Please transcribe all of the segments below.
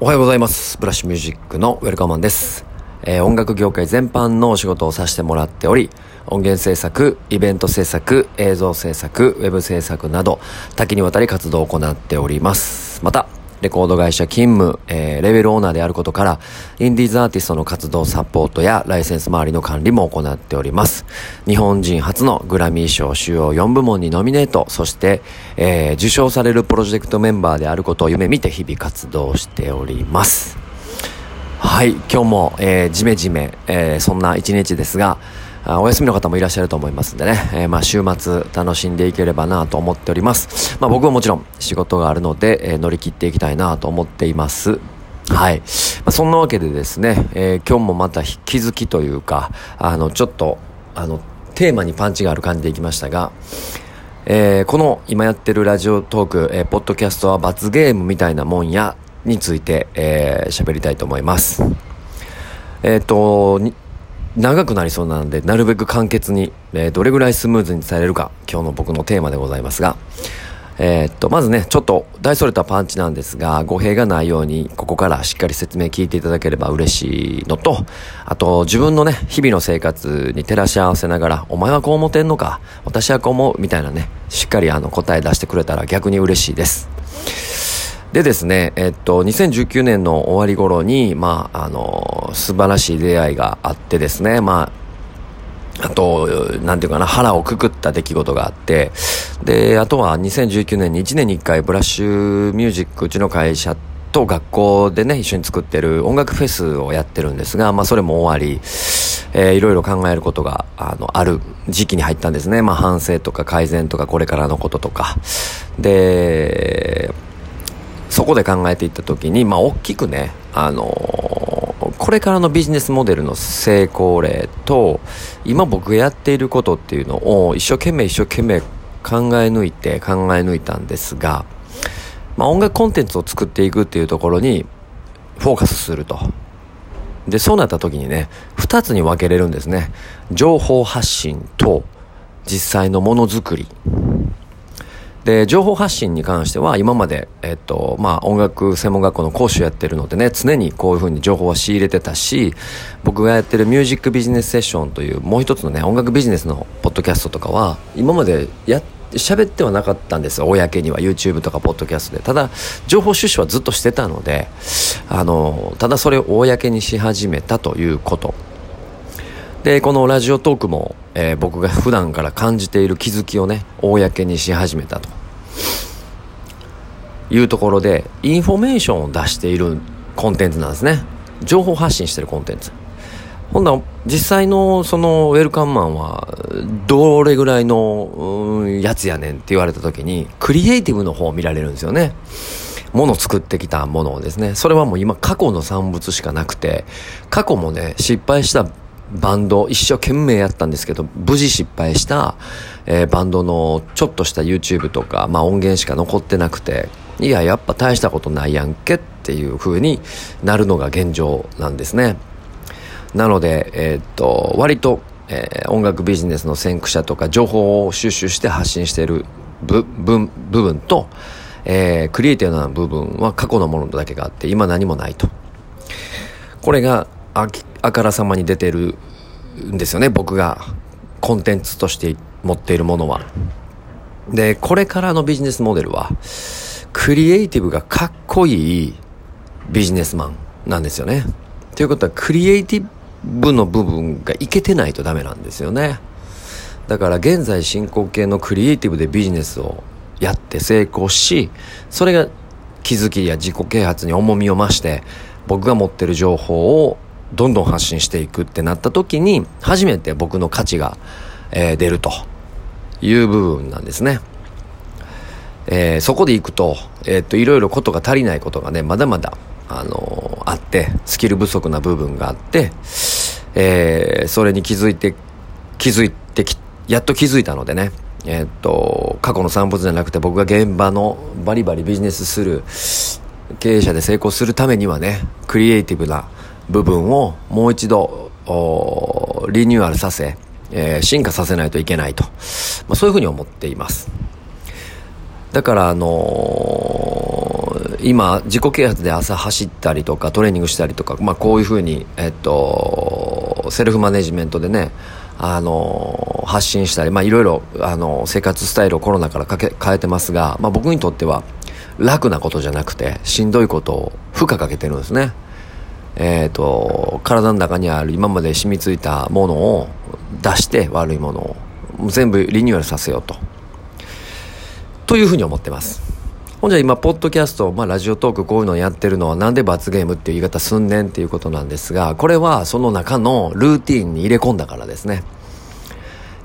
おはようございます。ブラッシュミュージックのウェルカマンです。えー音楽業界全般のお仕事をさせてもらっており、音源制作、イベント制作、映像制作、ウェブ制作など、多岐にわたり活動を行っております。また、レコード会社勤務、えーレベルオーナーであることから、インディーズアーティストの活動サポートやライセンス周りの管理も行っております。日本人初のグラミー賞主要4部門にノミネート、そして、えー受賞されるプロジェクトメンバーであることを夢見て日々活動しております。はい、今日も、えー、ジメジメ、えーそんな一日ですが、あお休みの方もいらっしゃると思いますんでね、えーまあ週末楽しんでいければなと思っております。まあ僕はもちろん仕事があるので、えー乗り切っていきたいなと思っています。はい。まあ、そんなわけでですね、えー今日もまた気づきというか、あの、ちょっと、あの、テーマにパンチがある感じでいきましたが、えーこの今やってるラジオトーク、えーポッドキャストは罰ゲームみたいなもんや、について、えー喋りたいと思います。えっ、と、長くなりそうなので、なるべく簡潔に、えーどれぐらいスムーズに伝えれるか、今日の僕のテーマでございますが、えーっと、まずね、ちょっと大それたパンチなんですが、語弊がないように、ここからしっかり説明聞いていただければ嬉しいのと、あと、自分のね、日々の生活に照らし合わせながら、お前はこう思ってんのか、私はこう思う、みたいなね、しっかりあの答え出してくれたら逆に嬉しいです。でですね、えっと、2019年の終わり頃に、まあ、あの、素晴らしい出会いがあってですね、まあ、あと、なんていうかな、腹をくくった出来事があって、で、あとは2019年に1年に1回ブラッシュミュージック、うちの会社と学校でね、一緒に作ってる音楽フェスをやってるんですが、まあそれも終わり、えーいろいろ考えることが、あの、ある時期に入ったんですね。まあ反省とか改善とかこれからのこととか。で、そこで考えていった時に、まあ、大きくね、あのーこれからのビジネスモデルの成功例と、今僕がやっていることっていうのを一生懸命一生懸命考え抜いて考え抜いたんですが、まあ、音楽コンテンツを作っていくっていうところにフォーカスすると。で、そうなった時にね、二つに分けれるんですね。情報発信と実際のものづくり。で、情報発信に関しては、今まで、えっと、まあ、音楽専門学校の講師をやってるのでね、常にこういうふうに情報は仕入れてたし、僕がやってるミュージックビジネスセッションという、もう一つのね、音楽ビジネスのポッドキャストとかは、今までや喋ってはなかったんですよ。公には YouTube とかポッドキャストで。ただ、情報収集はずっとしてたので、あの、ただそれを公にし始めたということ。で、このラジオトークも、えー僕が普段から感じている気づきをね、公にし始めたと。いうところで、インフォメーションを出しているコンテンツなんですね。情報発信してるコンテンツ。ほんなら実際のそのウェルカムマンはどれぐらいのやつやねんって言われた時にクリエイティブの方を見られるんですよね。もの作ってきたものをですね。それはもう今過去の産物しかなくて、過去もね、失敗したバンド、一生懸命やったんですけど、無事失敗した、えーバンドのちょっとした YouTube とか、まあ音源しか残ってなくて、いや、やっぱ大したことないやんけっていう風になるのが現状なんですね。なので、えーっと、割と、えー音楽ビジネスの先駆者とか情報を収集して発信している部分部分と、えークリエイティブな部分は過去のものだけがあって、今何もないと。これがああからさまに出てるんですよね、僕がコンテンツとして持っているものは。で、これからのビジネスモデルは、クリエイティブがかっこいいビジネスマンなんですよね。ということは、クリエイティブの部分がいけてないとダメなんですよね。だから現在進行形のクリエイティブでビジネスをやって成功し、それが気づきや自己啓発に重みを増して、僕が持ってる情報をどんどん発信していくってなった時に、初めて僕の価値が、えー出るという部分なんですね。えーそこで行くと、えーっと、いろいろことが足りないことがね、まだまだ、あのーあって、スキル不足な部分があって、えーそれに気づいて、気づいてき、やっと気づいたのでね、えっと、過去の産物じゃなくて僕が現場のバリバリビジネスする経営者で成功するためにはね、クリエイティブな部分をもう一度、リニューアルさせ、えー進化させないといけないと。まあ、そういうふうに思っています。だから、あのー今自己啓発で朝走ったりとかトレーニングしたりとか、まあ、こういうふうに、えっと、セルフマネジメントでねあの発信したり、まあ、いろいろあの生活スタイルをコロナからかけ変えてますが、まあ、僕にとっては楽なことじゃなくてしんどいことを負荷かけてるんですねえっ、ー、と体の中にある今まで染みついたものを出して悪いものを全部リニューアルさせようとというふうに思ってますほんじゃ今、ポッドキャスト、まあ、ラジオトークこういうのやってるのはなんで罰ゲームっていう言い方すんねんっていうことなんですが、これはその中のルーティンに入れ込んだからですね。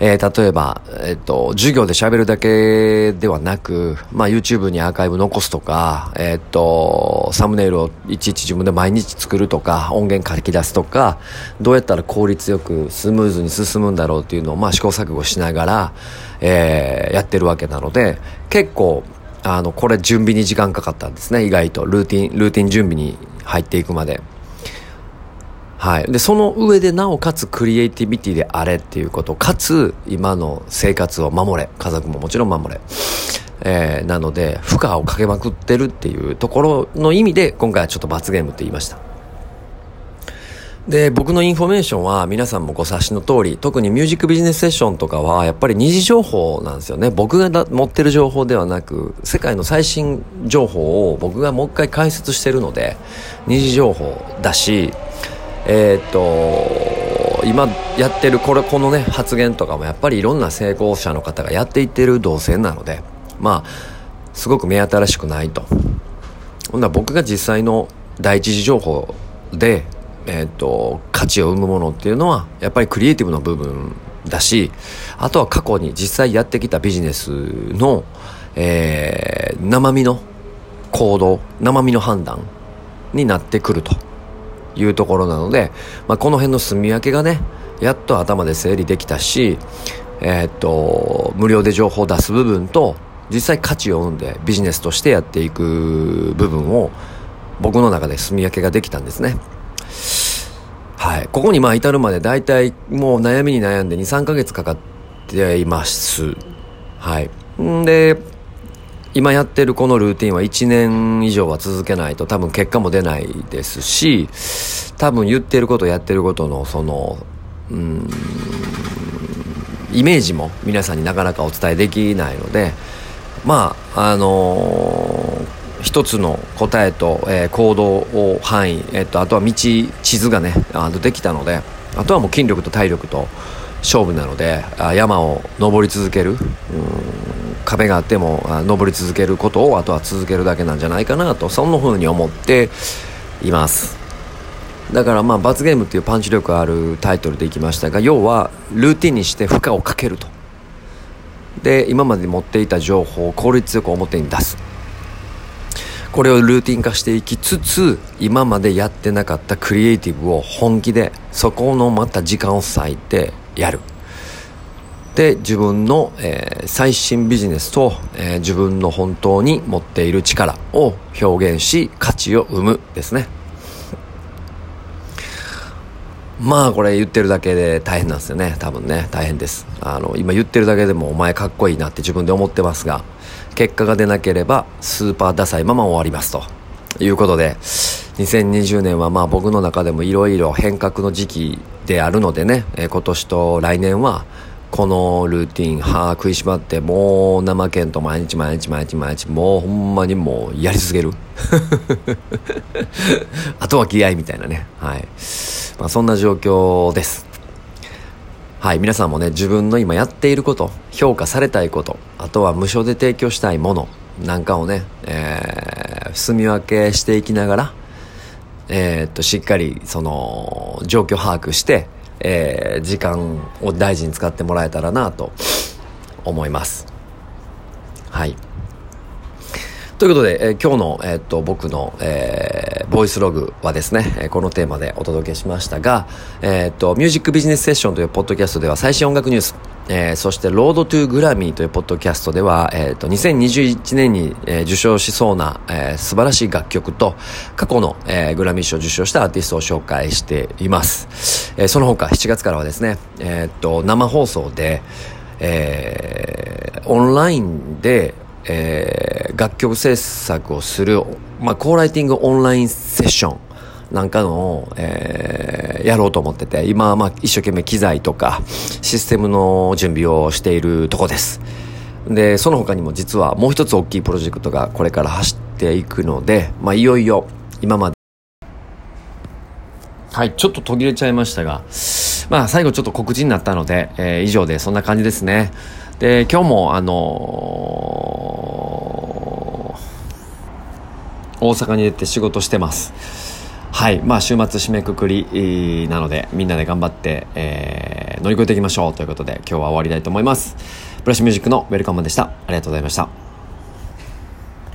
えー、例えば、えっと、授業で喋るだけではなく、まあ、YouTube にアーカイブ残すとか、えっと、サムネイルをいちいち自分で毎日作るとか、音源書き出すとか、どうやったら効率よくスムーズに進むんだろうっていうのを、まあ、試行錯誤しながら、えー、やってるわけなので、結構、あの、これ準備に時間かかったんですね、意外と。ルーティン、ルーティン準備に入っていくまで。はい。で、その上でなおかつクリエイティビティであれっていうこと、かつ今の生活を守れ。家族ももちろん守れ。えー、なので、負荷をかけまくってるっていうところの意味で、今回はちょっと罰ゲームって言いました。で、僕のインフォメーションは皆さんもご察しの通り、特にミュージックビジネスセッションとかはやっぱり二次情報なんですよね。僕が持ってる情報ではなく、世界の最新情報を僕がもう一回解説してるので、二次情報だし、えー、っと、今やってるこれ、このね、発言とかもやっぱりいろんな成功者の方がやっていってる動線なので、まあ、すごく目新しくないと。ほんなら僕が実際の第一次情報でえっ、と、価値を生むものっていうのは、やっぱりクリエイティブの部分だし、あとは過去に実際やってきたビジネスの、えー、生身の行動、生身の判断になってくるというところなので、まあ、この辺の住み分けがね、やっと頭で整理できたし、えー、っと、無料で情報を出す部分と、実際価値を生んでビジネスとしてやっていく部分を僕の中で住み分けができたんですね。はい。ここにまあ至るまで大体もう悩みに悩んで2、3ヶ月かかっています。はい。んで、今やってるこのルーティンは1年以上は続けないと多分結果も出ないですし、多分言ってることやってることのその、うん、イメージも皆さんになかなかお伝えできないので、まあ、あのー一つの答えと、えー、行動を範囲、えー、とあとは道地図がねあのできたのであとはもう筋力と体力と勝負なのであ山を登り続ける。うん。壁があっても登り続けることをあとは続けるだけなんじゃないかなとそんな風に思っています。だからまあ罰ゲームっていうパンチ力あるタイトルでいきましたが要はルーティンにして負荷をかけると。で今まで持っていた情報を効率よく表に出す。これをルーティン化していきつつ今までやってなかったクリエイティブを本気でそこのまた時間を割いてやる。で自分の、えー、最新ビジネスと、えー、自分の本当に持っている力を表現し価値を生むですね。まあこれ言ってるだけで大変なんですよね。多分ね。大変です。あの今言ってるだけでもお前かっこいいなって自分で思ってますが結果が出なければスーパーダサいまま終わりますと。いうことで2020年はまあ僕の中でもいろいろ変革の時期であるのでね、え今年と来年はこのルーティン、は、食いしばって、もう怠けんと毎日毎日毎日毎日、もうほんまにもうやり続ける。あとは気合いみたいなね。はい。まあそんな状況です。はい、皆さんもね、自分の今やっていること、評価されたいこと、あとは無償で提供したいものなんかをね、えー、住み分けしていきながら、えー、っと、しっかり、その、状況把握して、えー、時間を大事に使ってもらえたらなと思います。はい。ということで、えー、今日の、えー、っと僕の、えー、ボイスログはですね、えー、このテーマでお届けしましたが、え、っとミュージックビジネスセッションというポッドキャストでは最新音楽ニュース、えー、そしてロードトゥグラミーというポッドキャストでは、えー、っと2021年に、えー、受賞しそうな、えー、素晴らしい楽曲と過去の、えー、グラミー賞を受賞したアーティストを紹介しています。えー、その他7月からはですね、えー、っと生放送で、えー、オンラインでえー、楽曲制作をする、まあ、コーライティングオンラインセッションなんかの、えー、やろうと思ってて、今は、まあ、一生懸命機材とか、システムの準備をしているとこです。で、その他にも実はもう一つ大きいプロジェクトがこれから走っていくので、まあ、いよいよ今まではい、ちょっと途切れちゃいましたが、まあ最後ちょっと告知になったので、えー、以上でそんな感じですね。で、今日もあのー、大阪に出て仕事してます。はい、まあ週末締めくくりなので、みんなで頑張って、えー、乗り越えていきましょうということで、今日は終わりたいと思います。ブラッシュミュージックのウェルカムでした。ありがとうございました。